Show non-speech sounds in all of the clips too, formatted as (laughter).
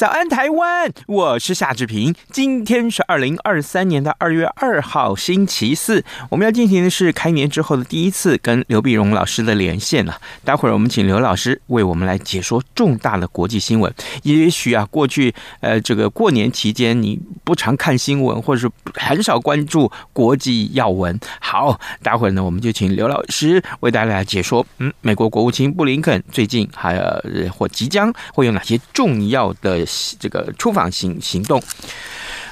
早安，台湾！我是夏志平。今天是二零二三年的二月二号，星期四。我们要进行的是开年之后的第一次跟刘碧荣老师的连线了。待会儿我们请刘老师为我们来解说重大的国际新闻。也许啊，过去呃这个过年期间你不常看新闻，或者是很少关注国际要闻。好，待会儿呢，我们就请刘老师为大家来解说。嗯，美国国务卿布林肯最近还有或即将会有哪些重要的？这个出访行行动。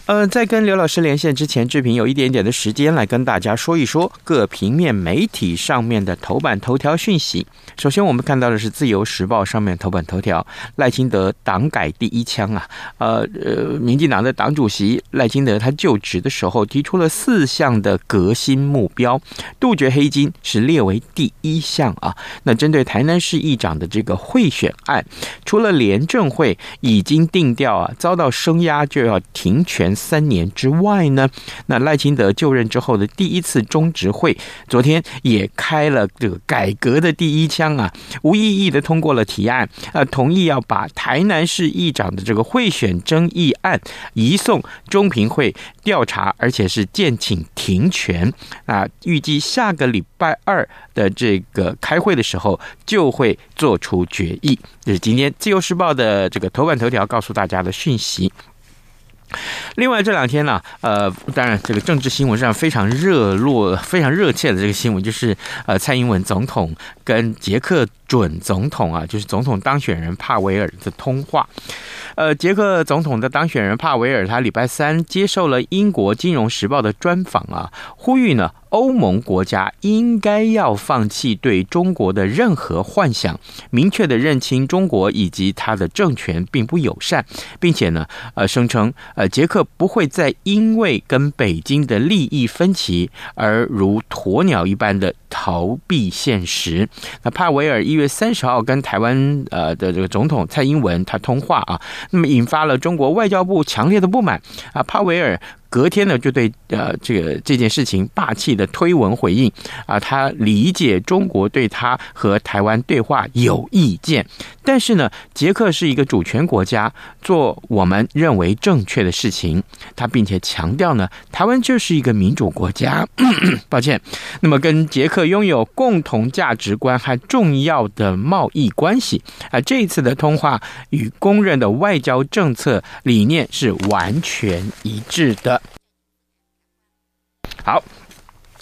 呃，在跟刘老师连线之前，志平有一点点的时间来跟大家说一说各平面媒体上面的头版头条讯息。首先，我们看到的是《自由时报》上面头版头条：赖清德党改第一枪啊！呃呃，民进党的党主席赖清德他就职的时候提出了四项的革新目标，杜绝黑金是列为第一项啊。那针对台南市议长的这个贿选案，除了廉政会已经定调啊，遭到声压就要停权。三年之外呢，那赖清德就任之后的第一次中执会，昨天也开了这个改革的第一枪啊，无异议的通过了提案，呃，同意要把台南市议长的这个贿选争议案移送中评会调查，而且是建请停权啊，预计下个礼拜二的这个开会的时候就会做出决议。这是今天自由时报的这个头版头条告诉大家的讯息。另外这两天呢，呃，当然这个政治新闻上非常热络、非常热切的这个新闻，就是呃，蔡英文总统跟捷克准总统啊，就是总统当选人帕维尔的通话。呃，捷克总统的当选人帕维尔，他礼拜三接受了英国《金融时报》的专访啊，呼吁呢。欧盟国家应该要放弃对中国的任何幻想，明确的认清中国以及他的政权并不友善，并且呢，呃，声称呃，捷克不会再因为跟北京的利益分歧而如鸵鸟一般的逃避现实。那帕维尔一月三十号跟台湾呃的这个总统蔡英文他通话啊，那么引发了中国外交部强烈的不满啊，帕维尔。隔天呢，就对呃这个这件事情霸气的推文回应啊，他理解中国对他和台湾对话有意见，但是呢，捷克是一个主权国家，做我们认为正确的事情。他并且强调呢，台湾就是一个民主国家。(coughs) 抱歉，那么跟捷克拥有共同价值观和重要的贸易关系啊，这一次的通话与公认的外交政策理念是完全一致的。好，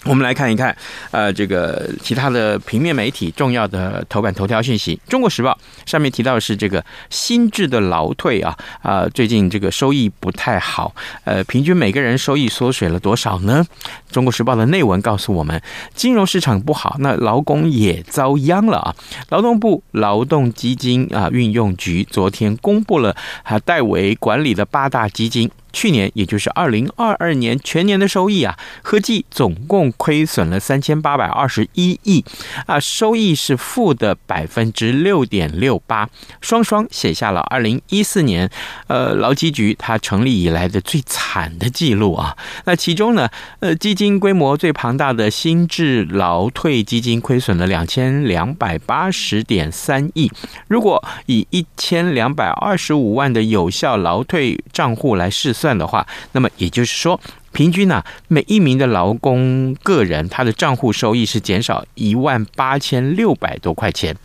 我们来看一看，呃，这个其他的平面媒体重要的头版头条讯息，《中国时报》上面提到的是这个新制的劳退啊，啊、最近这个收益不太好，呃，平均每个人收益缩水了多少呢？《中国时报》的内文告诉我们，金融市场不好，那劳工也遭殃了啊。劳动部劳动基金啊运用局昨天公布了他代为管理的八大基金。去年，也就是二零二二年全年的收益啊，合计总共亏损了三千八百二十一亿啊，收益是负的百分之六点六八，双双写下了二零一四年呃劳基局它成立以来的最惨的记录啊。那其中呢，呃，基金规模最庞大的新制劳退基金亏损了两千两百八十点三亿，如果以一千两百二十五万的有效劳退账户来试算。的话，那么也就是说，平均呢、每一名的劳工个人他的账户收益是减少一万八千六百多块钱。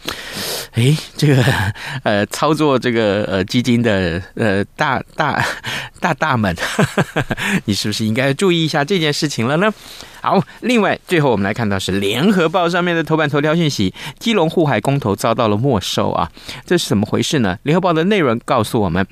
哎，这个呃，操作这个呃基金的呃大大大大们，(laughs) 你是不是应该注意一下这件事情了呢？好，另外最后我们来看到是联合报上面的头版头条讯息：基隆护海公投遭到了没收啊，这是怎么回事呢？联合报的内容告诉我们。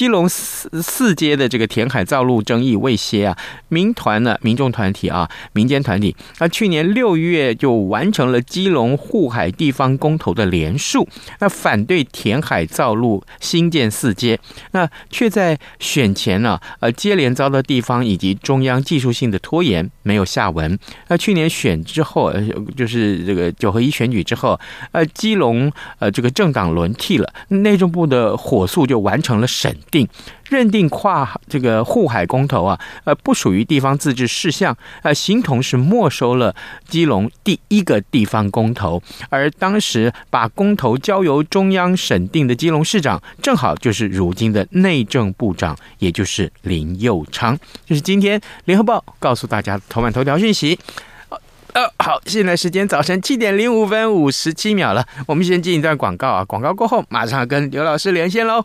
基隆四四街的这个填海造陆争议未歇啊，民团呢，民众团体啊，民间团体，那去年六月就完成了基隆护海地方公投的连署，那反对填海造陆新建四街，那却在选前呢，呃，接连遭到地方以及中央技术性的拖延，没有下文。那去年选之后，呃，就是这个九合一选举之后，呃，基隆呃这个政党轮替了，内政部的火速就完成了审定。认定跨这个护海公投啊，呃，不属于地方自治事项，呃，形同是没收了基隆第一个地方公投。而当时把公投交由中央审定的基隆市长，正好就是如今的内政部长，也就是林佑昌。就是今天联合报告诉大家头版头条讯息。呃，好，现在时间早晨七点零五分五十七秒了，我们先进一段广告啊，广告过后马上跟刘老师连线喽。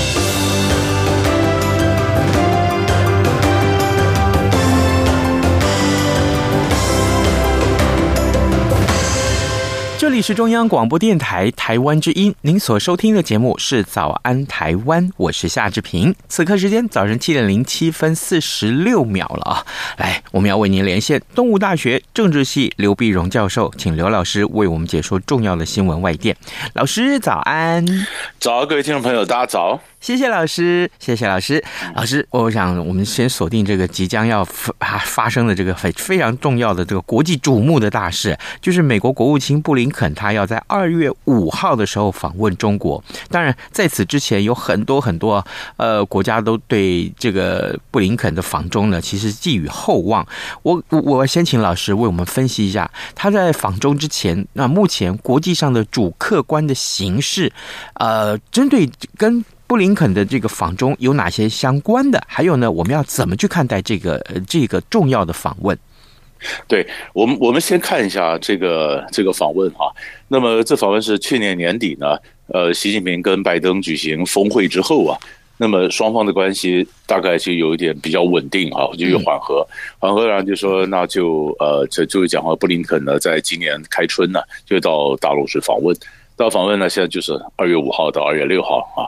这里是中央广播电台台湾之音，您所收听的节目是《早安台湾》，我是夏志平。此刻时间早晨七点零七分四十六秒了啊！来，我们要为您连线东吴大学政治系刘碧荣教授，请刘老师为我们解说重要的新闻外电。老师早安，早，各位听众朋友，大家早。谢谢老师，谢谢老师。老师，我想我们先锁定这个即将要发发生的这个非非常重要的这个国际瞩目的大事，就是美国国务卿布林肯他要在二月五号的时候访问中国。当然，在此之前有很多很多呃国家都对这个布林肯的访中呢，其实寄予厚望。我我我先请老师为我们分析一下他在访中之前，那目前国际上的主客观的形势，呃，针对跟。布林肯的这个访中有哪些相关的？还有呢，我们要怎么去看待这个呃这个重要的访问？对我们，我们先看一下这个这个访问哈。那么这访问是去年年底呢，呃，习近平跟拜登举行峰会之后啊，那么双方的关系大概就有一点比较稳定哈，就有缓和，缓和，然后就说那就呃，这就讲话，布林肯呢，在今年开春呢，就到大陆去访问。到访问呢，现在就是二月五号到二月六号啊。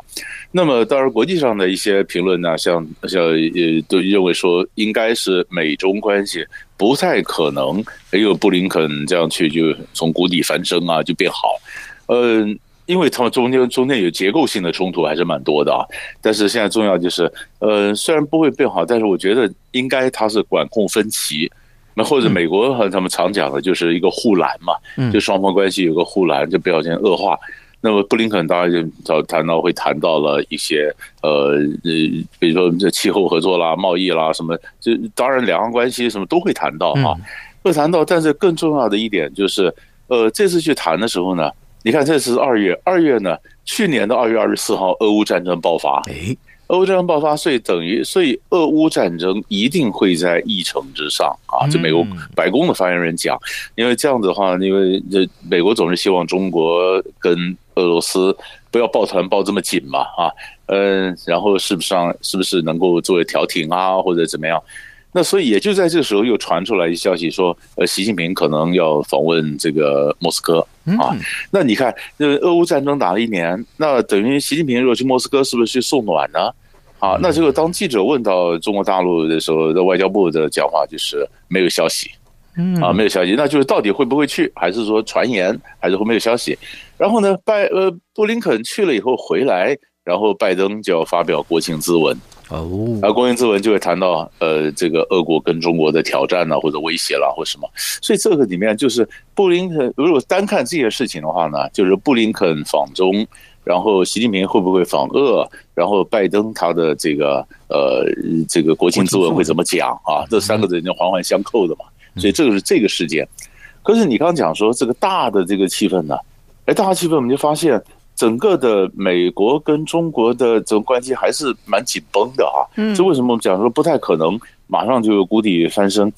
那么，当然国际上的一些评论呢，像像呃，都认为说，应该是美中关系不太可能没有布林肯这样去就从谷底翻身啊，就变好。嗯、呃，因为他们中间中间有结构性的冲突还是蛮多的啊。但是现在重要就是，呃，虽然不会变好，但是我觉得应该他是管控分歧。那或者美国和他们常讲的就是一个护栏嘛，就双方关系有个护栏，就不要先恶化。那么布林肯当然就早谈到会谈到了一些呃呃，比如说这气候合作啦、贸易啦什么，这当然两岸关系什么都会谈到哈，会谈到。但是更重要的一点就是，呃，这次去谈的时候呢，你看这次是二月，二月呢，去年的二月二十四号，俄乌战争爆发。俄乌战争爆发，所以等于，所以俄乌战争一定会在议程之上啊！这美国白宫的发言人讲，因为这样子的话，因为这美国总是希望中国跟俄罗斯不要抱团抱这么紧嘛啊，嗯，然后是不是上是不是能够作为调停啊，或者怎么样？那所以也就在这个时候又传出来一消息说，呃，习近平可能要访问这个莫斯科啊。那你看，那俄乌战争打了一年，那等于习近平如果去莫斯科，是不是去送暖呢？啊，那这个当记者问到中国大陆的时候，的外交部的讲话就是没有消息，啊，没有消息，那就是到底会不会去，还是说传言，还是会没有消息？然后呢，拜呃布林肯去了以后回来，然后拜登就要发表国情咨文。哦，而国情咨文就会谈到呃，这个俄国跟中国的挑战啊，或者威胁啦，或什么。所以这个里面就是布林肯，如果单看这些事情的话呢，就是布林肯访中，然后习近平会不会访俄，然后拜登他的这个呃这个国情咨文会怎么讲啊？这三个人就环环相扣的嘛。所以这个是这个事件。可是你刚刚讲说这个大的这个气氛呢，哎，大的气氛我们就发现。整个的美国跟中国的这种关系还是蛮紧绷的啊，嗯，这为什么我们讲说不太可能马上就有谷底翻身？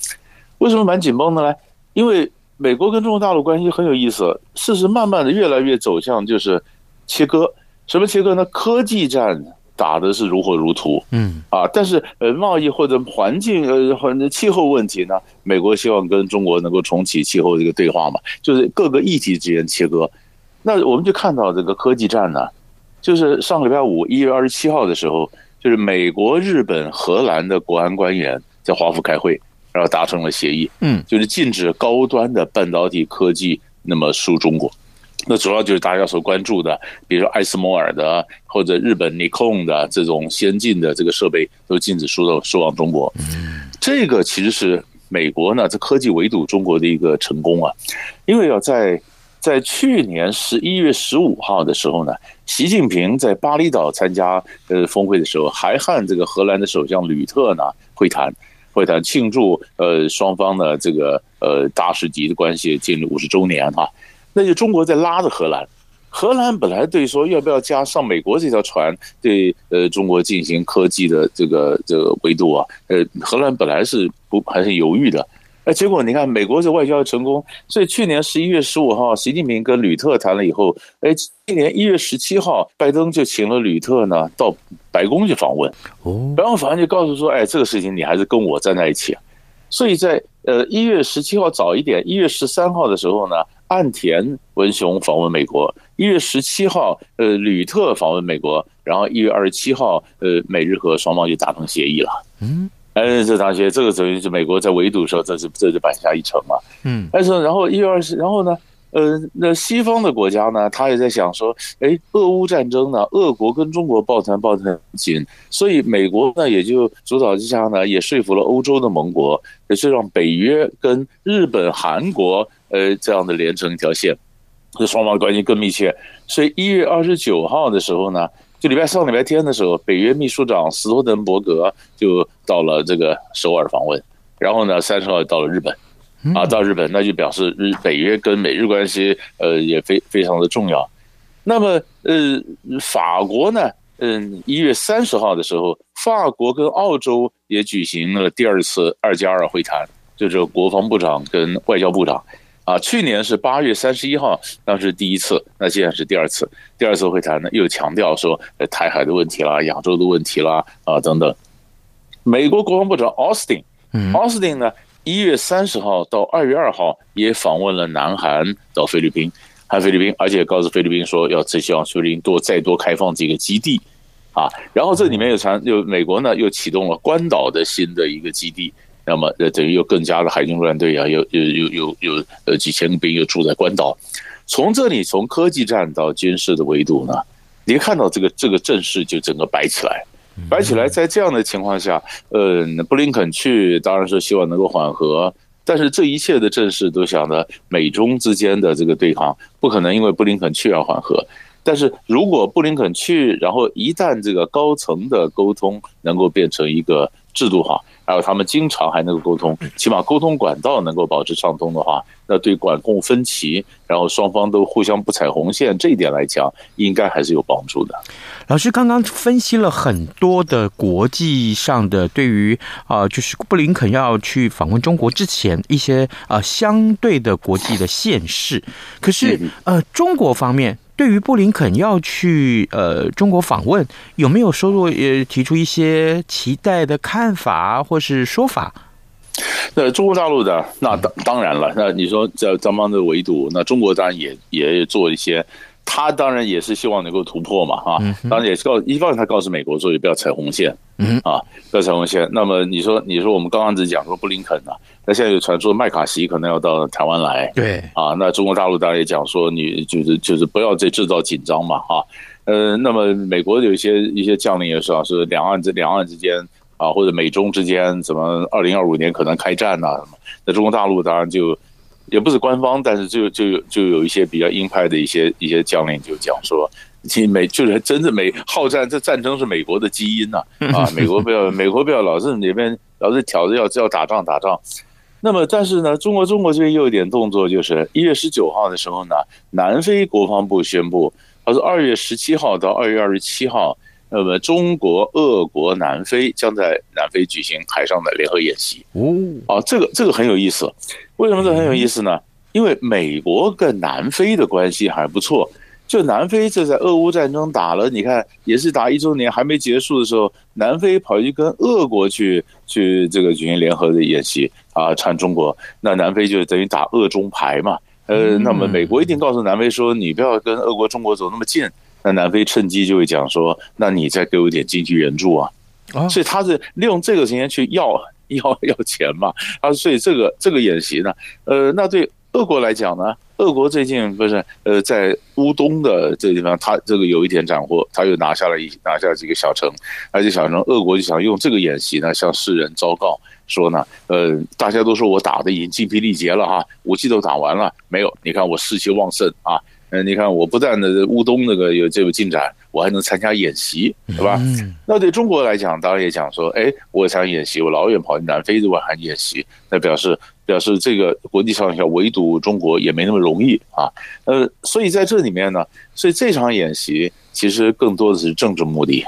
为什么蛮紧绷的呢？因为美国跟中国大陆关系很有意思，事实慢慢的越来越走向就是切割，什么切割呢？科技战打的是如火如荼，嗯啊，但是呃贸易或者环境呃或者气候问题呢，美国希望跟中国能够重启气候这个对话嘛，就是各个议题之间切割。那我们就看到这个科技战呢，就是上个礼拜五一月二十七号的时候，就是美国、日本、荷兰的国安官员在华府开会，然后达成了协议，嗯，就是禁止高端的半导体科技那么输中国。那主要就是大家所关注的，比如说艾斯摩尔的或者日本尼控的这种先进的这个设备都禁止输到输往中国。这个其实是美国呢在科技围堵中国的一个成功啊，因为要在。在去年十一月十五号的时候呢，习近平在巴厘岛参加呃峰会的时候，还和这个荷兰的首相吕特呢会谈，会谈庆祝呃双方的这个呃大使级的关系建立五十周年哈。那就中国在拉着荷兰，荷兰本来对说要不要加上美国这条船对呃中国进行科技的这个这个维度啊，呃荷兰本来是不还是犹豫的。哎，结果你看，美国这外交成功，所以去年十一月十五号，习近平跟吕特谈了以后，哎，今年一月十七号，拜登就请了吕特呢到白宫去访问。哦，然后反而就告诉说，哎，这个事情你还是跟我站在一起。所以在呃一月十七号早一点，一月十三号的时候呢，岸田文雄访问美国；一月十七号，呃，吕特访问美国，然后一月二十七号，呃，美日和双方就达成协议了。嗯。哎，这大学这个等于是美国在围堵的时候，这是这是板下一城嘛。嗯，但是然后一月二十，然后呢，呃，那西方的国家呢，他也在想说，哎，俄乌战争呢，俄国跟中国抱团抱得很紧，所以美国呢也就主导之下呢，也说服了欧洲的盟国，也是让北约跟日本、韩国呃这样的连成一条线，这双方关系更密切。所以一月二十九号的时候呢。就礼拜上礼拜天的时候，北约秘书长斯托滕伯格就到了这个首尔访问，然后呢，三十号到了日本，啊，到日本那就表示日北约跟美日关系呃也非非常的重要。那么呃，法国呢，嗯，一月三十号的时候，法国跟澳洲也举行了第二次二加二会谈，就是国防部长跟外交部长。啊，去年是八月三十一号，当时第一次，那现在是第二次。第二次会谈呢，又强调说，呃，台海的问题啦，亚洲的问题啦，啊等等。美国国防部长奥斯汀，奥斯汀呢，一月三十号到二月二号也访问了南韩到菲律宾，和菲律宾，而且告诉菲律宾说，要只希望菲律宾多再多开放几个基地，啊，然后这里面又传，又美国呢又启动了关岛的新的一个基地。那么，呃，等于又更加的海军陆战队啊，又又又又又呃几千个兵又住在关岛。从这里，从科技战到军事的维度呢，你看到这个这个阵势就整个摆起来，摆起来。在这样的情况下，呃，布林肯去当然是希望能够缓和，但是这一切的阵势都想着美中之间的这个对抗不可能因为布林肯去而缓和。但是如果布林肯去，然后一旦这个高层的沟通能够变成一个制度化。还有他们经常还能够沟通，起码沟通管道能够保持畅通的话，那对管控分歧，然后双方都互相不踩红线这一点来讲，应该还是有帮助的。老师刚刚分析了很多的国际上的对于啊、呃，就是布林肯要去访问中国之前一些啊、呃、相对的国际的现势，可是呃中国方面。对于布林肯要去呃中国访问，有没有收入也提出一些期待的看法或是说法？那中国大陆的那当当然了，那你说在咱们的围堵，那中国当然也也做一些。他当然也是希望能够突破嘛，哈，当然也是告一方面他告诉美国说也不要踩红线，嗯啊，不要踩红线。那么你说你说我们刚刚只讲说布林肯呢，那现在有传说麦卡锡可能要到台湾来，对啊，那中国大陆当然也讲说你就是就是不要再制造紧张嘛，哈，呃，那么美国有一些一些将领也说是两岸之两岸之间啊，或者美中之间怎么二零二五年可能开战呐什么，那中国大陆当然就。也不是官方，但是就就有就有一些比较鹰派的一些一些将领就讲说，其实美就是真的美好战，这战争是美国的基因呐啊，(laughs) 啊，美国不要美国不要老是那边老是挑着要要打仗打仗。那么但是呢，中国中国这边又有一点动作，就是一月十九号的时候呢，南非国防部宣布，他说二月十七号到二月二十七号。那么，中国、俄国、南非将在南非举行海上的联合演习。哦，啊，这个这个很有意思。为什么这很有意思呢？因为美国跟南非的关系还不错。就南非这在俄乌战争打了，你看也是打一周年还没结束的时候，南非跑去跟俄国去去这个举行联合的演习啊，缠中国。那南非就等于打俄中牌嘛。呃，那么美国一定告诉南非说，你不要跟俄国、中国走那么近。那南非趁机就会讲说，那你再给我一点经济援助啊，所以他是利用这个时间去要要要钱嘛。啊所以这个这个演习呢，呃，那对俄国来讲呢，俄国最近不是呃在乌东的这个地方，他这个有一点斩获，他又拿下了一拿下了几个小城，而且小城俄国就想用这个演习呢向世人昭告说呢，呃，大家都说我打的已经精疲力竭了哈，武器都打完了，没有，你看我士气旺盛啊。嗯，你看，我不但的乌东那个有这个进展，我还能参加演习，对吧？那对中国来讲，当然也讲说，哎，我想演习，我老远跑去南非这块还演习，那表示表示这个国际上要围堵中国也没那么容易啊。呃，所以在这里面呢，所以这场演习其实更多的是政治目的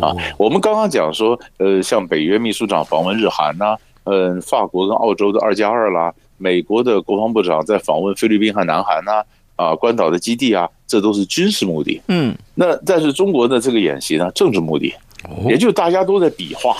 啊。我们刚刚讲说，呃，像北约秘书长访问日韩呐，嗯，法国跟澳洲的二加二啦，美国的国防部长在访问菲律宾和南韩呐。啊，关岛的基地啊，这都是军事目的。嗯，那但是中国的这个演习呢，政治目的，也就大家都在比划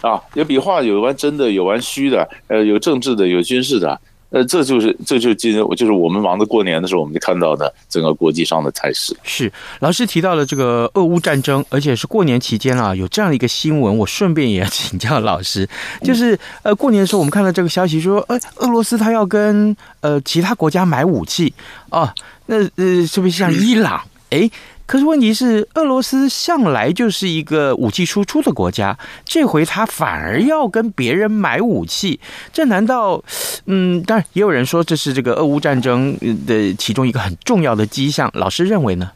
啊，有比划，有玩真的，有玩虚的，呃，有政治的，有军事的。呃，这就是，这就是今天就是我们忙着过年的时候，我们就看到的整个国际上的态势。是老师提到了这个俄乌战争，而且是过年期间啊，有这样的一个新闻，我顺便也 (laughs) 请教老师，就是呃，过年的时候我们看到这个消息说，呃，俄罗斯他要跟呃其他国家买武器啊，那呃是不是像伊朗？哎。可是问题是，俄罗斯向来就是一个武器输出的国家，这回他反而要跟别人买武器，这难道？嗯，当然也有人说这是这个俄乌战争的其中一个很重要的迹象。老师认为呢？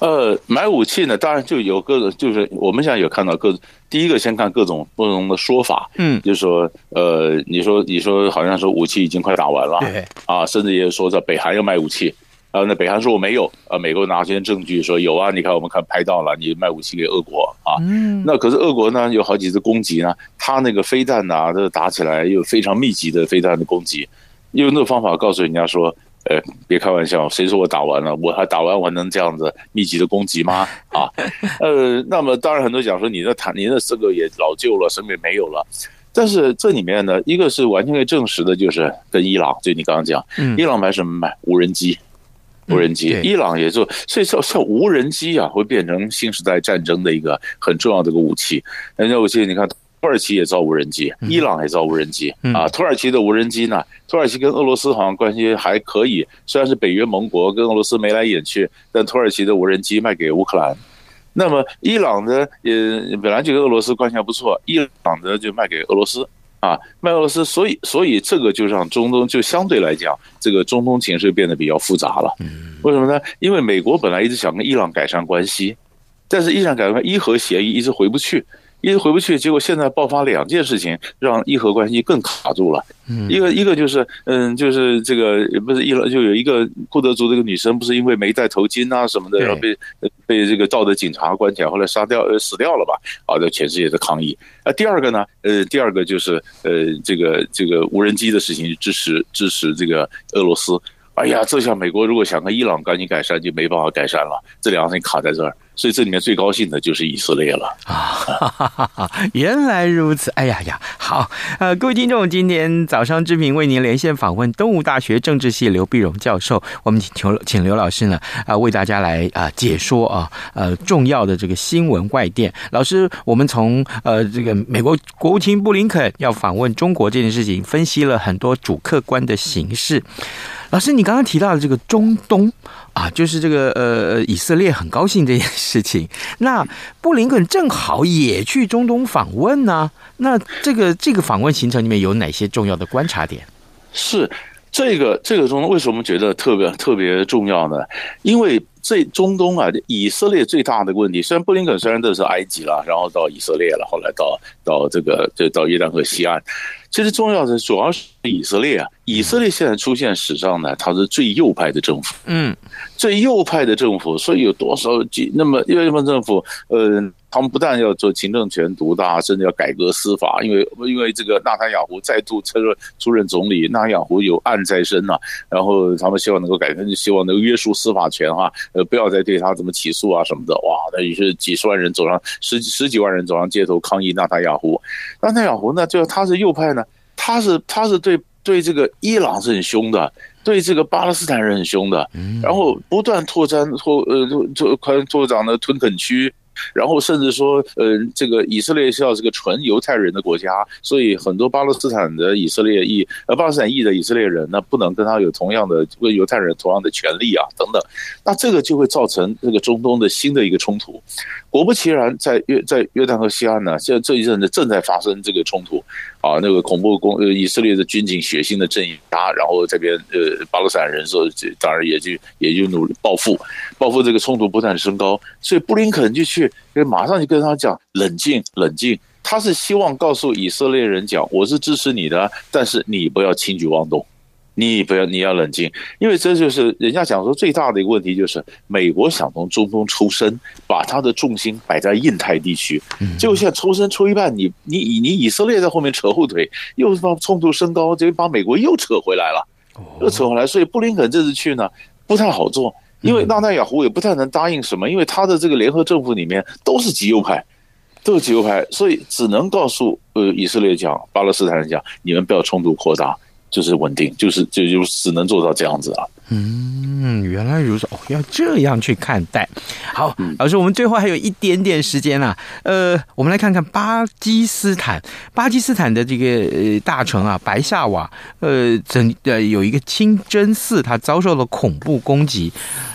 呃，买武器呢，当然就有各种，就是我们现在有看到各，第一个先看各种不同的说法，嗯，就是说，呃，你说你说好像说武器已经快打完了，对，啊，甚至也有说在北韩要卖武器。啊，那北韩说我没有，啊，美国拿出些证据说有啊，你看我们看拍到了，你卖武器给俄国啊，嗯，那可是俄国呢有好几次攻击呢，他那个飞弹呐，这打起来又非常密集的飞弹的攻击，用那个方法告诉人家说，呃，别开玩笑，谁说我打完了，我还打完我还能这样子密集的攻击吗？啊，(laughs) 呃，那么当然很多讲说你的坦，你的这个也老旧了，什么也没有了，但是这里面呢，一个是完全可以证实的，就是跟伊朗，就你刚刚讲，伊朗买什么买无人机。无人机，伊朗也就，所以说像无人机啊，会变成新时代战争的一个很重要的一个武器。人家我记得，你看土耳其也造无人机，伊朗也造无人机啊。土耳其的无人机呢，土耳其跟俄罗斯好像关系还可以，虽然是北约盟国，跟俄罗斯眉来眼去，但土耳其的无人机卖给乌克兰。那么伊朗的也本来就跟俄罗斯关系还不错，伊朗的就卖给俄罗斯。啊，麦俄罗斯，所以所以这个就让中东就相对来讲，这个中东情势变得比较复杂了。为什么呢？因为美国本来一直想跟伊朗改善关系，但是伊朗改善伊核协议一直回不去。一直回不去，结果现在爆发两件事情，让伊核关系更卡住了。一个一个就是，嗯，就是这个不是伊朗就有一个库德族这个女生，不是因为没戴头巾啊什么的，然后被被这个道德警察关起来，后来杀掉呃死掉了吧？啊，在全世界的抗议。啊，第二个呢，呃，第二个就是呃，这个这个无人机的事情，支持支持这个俄罗斯。哎呀，这下美国如果想跟伊朗赶紧改善，就没办法改善了，这两个事情卡在这儿。所以这里面最高兴的就是以色列了啊！哈哈哈哈原来如此，哎呀呀，好，呃，各位听众，今天早上之平为您连线访问东吴大学政治系刘必荣教授，我们请求请刘老师呢啊、为大家来啊、解说啊呃重要的这个新闻外电。老师，我们从呃这个美国国务卿布林肯要访问中国这件事情，分析了很多主客观的形势。老师，你刚刚提到的这个中东啊，就是这个呃，以色列很高兴这件事情。那布林肯正好也去中东访问呢、那这个这个访问行程里面有哪些重要的观察点？是这个这个中东为什么觉得特别特别重要呢？因为这中东啊，以色列最大的问题，虽然布林肯虽然都是埃及了，然后到以色列了，后来到到这个就到约旦河西岸。其实重要的主要是以色列啊，以色列现在出现史上呢，它是最右派的政府，嗯，最右派的政府，所以有多少几那么右派政府，呃。他们不但要做行政权独大，甚至要改革司法，因为因为这个纳塔雅胡再度出任出任总理，纳塔雅胡有案在身呐、啊，然后他们希望能够改革，希望能够约束司法权哈、啊，呃，不要再对他怎么起诉啊什么的，哇，那于是几十万人走上十十几万人走上街头抗议纳塔雅胡，纳塔雅胡呢，就他是右派呢，他是他是对对这个伊朗是很凶的，对这个巴勒斯坦人很凶的，然后不断拓展拓呃拓拓扩拓展的屯垦区。然后甚至说，嗯，这个以色列是要这个纯犹太人的国家，所以很多巴勒斯坦的以色列裔，呃，巴勒斯坦裔的以色列人呢，不能跟他有同样的跟犹太人同样的权利啊，等等。那这个就会造成这个中东的新的一个冲突。果不其然，在约在约旦河西岸呢，现在这一阵子正在发生这个冲突啊，那个恐怖攻呃以色列的军警血腥的镇压，然后这边呃巴勒斯坦人说，当然也就也就努力报复，报复这个冲突不断升高，所以布林肯就去，马上就跟他讲冷静冷静，他是希望告诉以色列人讲，我是支持你的，但是你不要轻举妄动。你不要，你要冷静，因为这就是人家讲说最大的一个问题，就是美国想从中东抽身，把他的重心摆在印太地区，结果现在抽身抽一半，你你以你以色列在后面扯后腿，又把冲突升高，就把美国又扯回来了，又扯回来，所以布林肯这次去呢不太好做，因为纳纳雅胡也不太能答应什么，因为他的这个联合政府里面都是极右派，都是极右派，所以只能告诉呃以色列讲，巴勒斯坦人讲，你们不要冲突扩大。就是稳定，就是就就只能做到这样子啊。嗯，原来如此，哦，要这样去看待。好，老师，我们最后还有一点点时间啊。呃，我们来看看巴基斯坦，巴基斯坦的这个呃大城啊，白夏瓦，呃，整呃有一个清真寺，它遭受了恐怖攻击。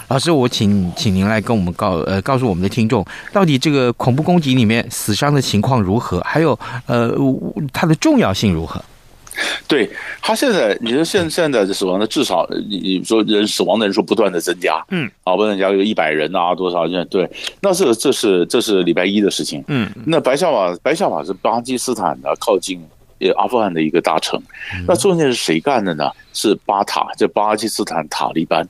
老师，我请请您来跟我们告呃告诉我们的听众，到底这个恐怖攻击里面死伤的情况如何，还有呃它的重要性如何？(laughs) 对他现在，你说现现在的死亡的至少，你说人死亡的人数不断的增加，嗯，啊，不断增加有一百人啊，多少人？对，那这这是这是礼拜一的事情，嗯，那白夏瓦白夏瓦是巴基斯坦的靠近呃阿富汗的一个大城，那中间是谁干的呢？是巴塔，就巴基斯坦塔利班，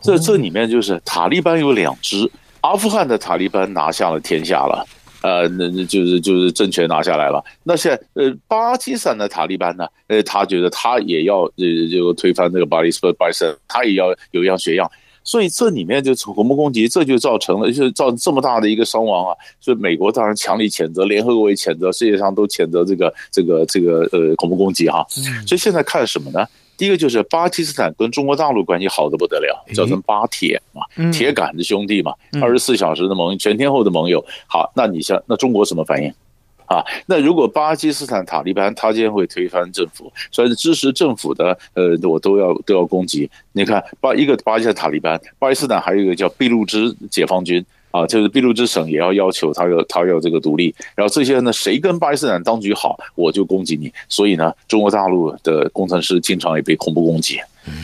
这这里面就是塔利班有两支，阿富汗的塔利班拿下了天下了。呃，那那就是就是政权拿下来了。那现在呃，巴基斯坦的塔利班呢？呃，他觉得他也要呃，就推翻这个巴利斯巴森，他也要有样学样。所以这里面就恐怖攻击，这就造成了，就是造成这么大的一个伤亡啊。所以美国当然强力谴责，联合国也谴责，世界上都谴责这个这个这个呃恐怖攻击哈。所以现在看什么呢？第一个就是巴基斯坦跟中国大陆关系好的不得了，叫成巴铁嘛，铁杆的兄弟嘛，二十四小时的盟友，全天候的盟友。好，那你像那中国什么反应啊？那如果巴基斯坦塔利班他今天会推翻政府，所以支持政府的，呃，我都要都要攻击。你看巴一个巴基斯坦塔利班，巴基斯坦还有一个叫俾路支解放军。啊，就是俾路支省也要要求他要他要这个独立，然后这些呢，谁跟巴基斯坦当局好，我就攻击你。所以呢，中国大陆的工程师经常也被恐怖攻击。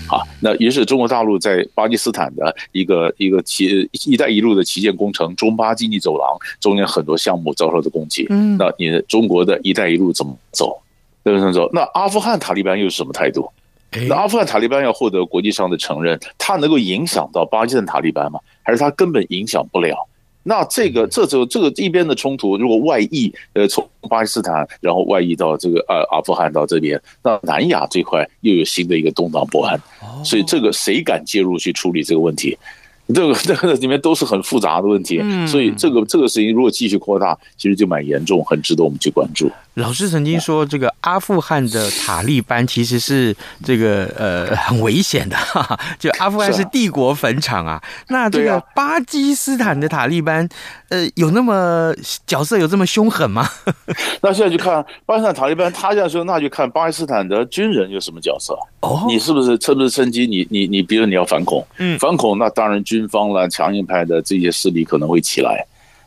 啊，那于是中国大陆在巴基斯坦的一个一个旗“一带一路”的旗舰工程中巴经济走廊中间很多项目遭受的攻击。嗯，那你的中国的一带一路怎么走？怎么走？那阿富汗塔利班又是什么态度？那阿富汗塔利班要获得国际上的承认，它能够影响到巴基斯坦塔利班吗？还是它根本影响不了？那这个这就这个一边的冲突，如果外溢，呃，从巴基斯坦然后外溢到这个呃阿富汗到这边，那南亚这块又有新的一个动荡不安，所以这个谁敢介入去处理这个问题？这个 (laughs) 这个里面都是很复杂的问题，所以这个这个事情如果继续扩大，其实就蛮严重，很值得我们去关注。老师曾经说，这个阿富汗的塔利班其实是这个呃很危险的，哈哈，就阿富汗是帝国坟场啊。那这个巴基斯坦的塔利班，呃，有那么角色有这么凶狠吗？(laughs) 那现在就看巴基斯坦塔利班，他现在说，那就看巴基斯坦的军人有什么角色。哦，你是不是趁不是趁机？你你你，比如你要反恐，嗯，反恐，那当然军方啦、强硬派的这些势力可能会起来。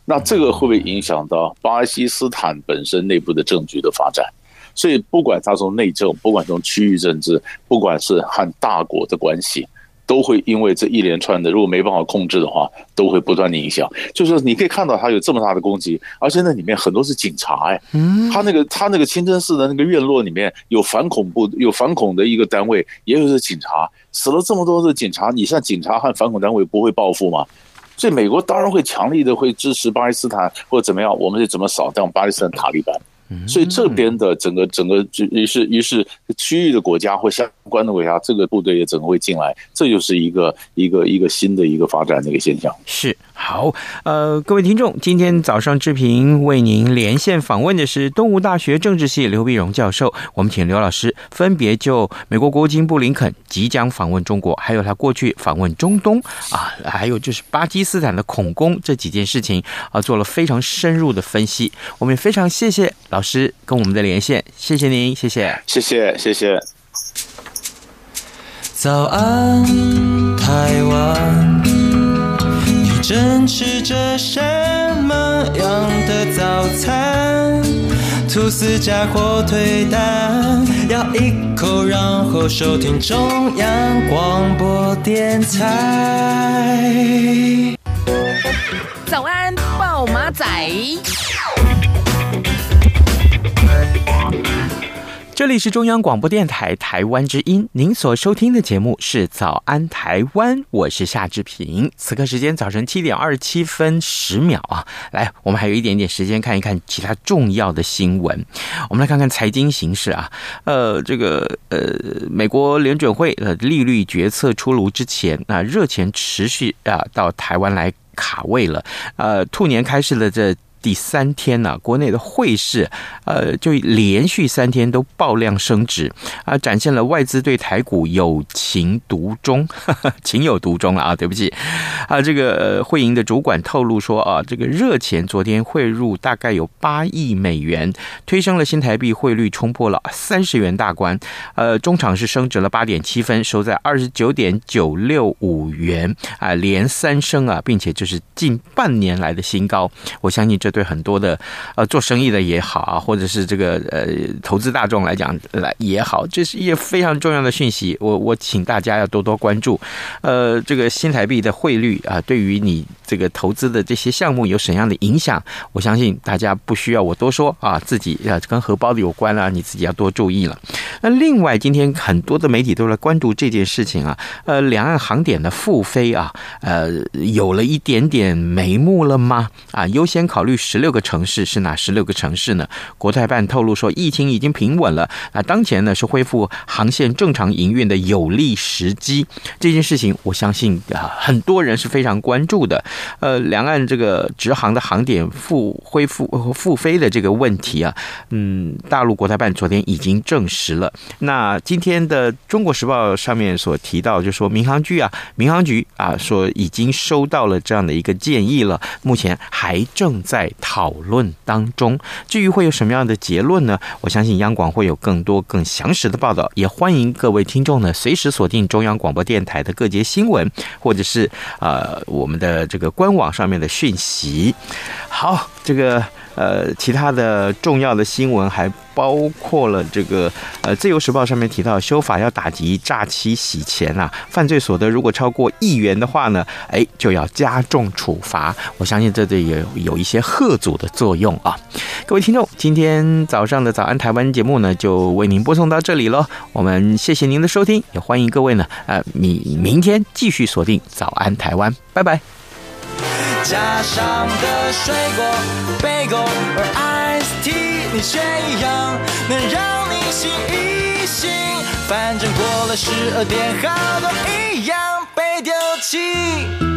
那这个会不会影响到巴基斯坦本身内部的政局的发展？所以不管他从内政，不管从区域政治，不管是和大国的关系，都会因为这一连串的，如果没办法控制的话，都会不断的影响。就是，你可以看到他有这么大的攻击，而且那里面很多是警察哎，他那个他那个清真寺的那个院落里面有反恐部，有反恐的一个单位，也有是警察，死了这么多的警察，你像警察和反恐单位不会报复吗？所以美国当然会强力的会支持巴基斯坦或者怎么样，我们是怎么扫荡巴基斯坦塔利班。所以这边的整个整个于是于是区域的国家或相关的国家，这个部队也整个会进来，这就是一个一个一个新的一个发展的一个现象。是好，呃，各位听众，今天早上志平为您连线访问的是东吴大学政治系刘碧荣教授，我们请刘老师分别就美国国务卿布林肯即将访问中国，还有他过去访问中东啊，还有就是巴基斯坦的恐攻这几件事情啊，做了非常深入的分析。我们也非常谢谢老师跟我们的连线，谢谢您，谢谢，谢谢，谢谢。早安，台湾，你正吃着什么样的早餐？吐司加火腿蛋，咬一口，然后收听中央广播电台。早安，暴马仔。这里是中央广播电台台湾之音，您所收听的节目是《早安台湾》，我是夏志平。此刻时间早晨七点二十七分十秒啊，来，我们还有一点点时间看一看其他重要的新闻。我们来看看财经形势啊，呃，这个呃，美国联准会的利率决策出炉之前，那热钱持续啊到台湾来卡位了，呃，兔年开市的这。第三天呢、国内的汇市，呃，就连续三天都爆量升值，啊，展现了外资对台股有情独钟，(laughs) 情有独钟了啊！对不起，啊，这个呃，汇银的主管透露说啊，这个热钱昨天汇入大概有八亿美元，推升了新台币汇率冲破了三十元大关，呃，中场是升值了八点七分，收在二十九点九六五元，啊，连三升啊，并且就是近半年来的新高，我相信这。对很多的呃做生意的也好啊，或者是这个呃投资大众来讲来也好，这是一个非常重要的讯息。我我请大家要多多关注。呃，这个新台币的汇率啊，对于你这个投资的这些项目有什么样的影响？我相信大家不需要我多说啊，自己要跟荷包的有关啊，你自己要多注意了。那另外，今天很多的媒体都来关注这件事情啊，呃，两岸航点的复飞啊，呃，有了一点点眉目了吗？啊，优先考虑。十六个城市是哪十六个城市呢？国台办透露说，疫情已经平稳了，那当前呢是恢复航线正常营运的有利时机。这件事情，我相信啊，很多人是非常关注的。呃，两岸这个直航的航点复恢复复飞的这个问题啊，嗯，大陆国台办昨天已经证实了。那今天的《中国时报》上面所提到，就说民航局啊，民航局啊，说已经收到了这样的一个建议了，目前还正在。讨论当中，至于会有什么样的结论呢？我相信央广会有更多更详实的报道，也欢迎各位听众呢随时锁定中央广播电台的各节新闻，或者是呃我们的这个官网上面的讯息。好，这个。呃，其他的重要的新闻还包括了这个，呃，《自由时报》上面提到修法要打击诈欺洗钱啊，犯罪所得如果超过亿元的话呢，哎，就要加重处罚。我相信这对也有一些贺阻的作用啊。各位听众，今天早上的早安台湾节目呢，就为您播送到这里喽。我们谢谢您的收听，也欢迎各位呢，呃，你明天继续锁定早安台湾，拜拜。加上的水果，Bagel 或 Iced Tea，你却一样能让你醒一醒。反正过了十二点，好多一样被丢弃。